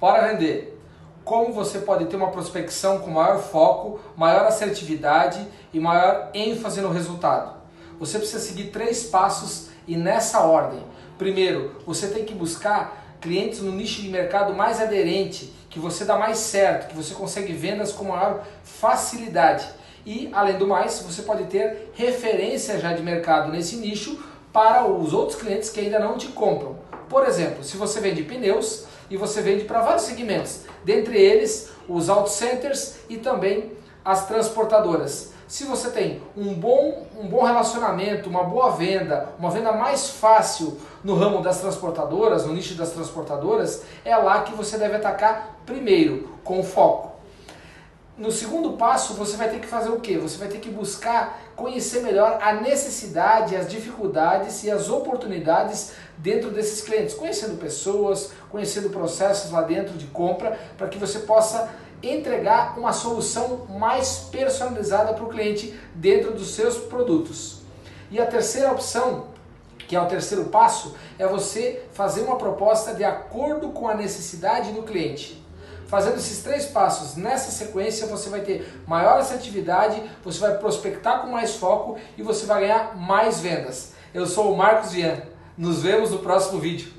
Bora vender! Como você pode ter uma prospecção com maior foco, maior assertividade e maior ênfase no resultado? Você precisa seguir três passos e nessa ordem. Primeiro, você tem que buscar clientes no nicho de mercado mais aderente, que você dá mais certo, que você consegue vendas com maior facilidade. E, além do mais, você pode ter referência já de mercado nesse nicho para os outros clientes que ainda não te compram. Por exemplo, se você vende pneus e você vende para vários segmentos, dentre eles os auto centers e também as transportadoras. Se você tem um bom, um bom relacionamento, uma boa venda, uma venda mais fácil no ramo das transportadoras, no nicho das transportadoras, é lá que você deve atacar primeiro, com foco. No segundo passo, você vai ter que fazer o quê? Você vai ter que buscar conhecer melhor a necessidade, as dificuldades e as oportunidades dentro desses clientes, conhecendo pessoas, conhecendo processos lá dentro de compra, para que você possa entregar uma solução mais personalizada para o cliente dentro dos seus produtos. E a terceira opção, que é o terceiro passo, é você fazer uma proposta de acordo com a necessidade do cliente. Fazendo esses três passos nessa sequência, você vai ter maior assertividade, você vai prospectar com mais foco e você vai ganhar mais vendas. Eu sou o Marcos Vian. Nos vemos no próximo vídeo.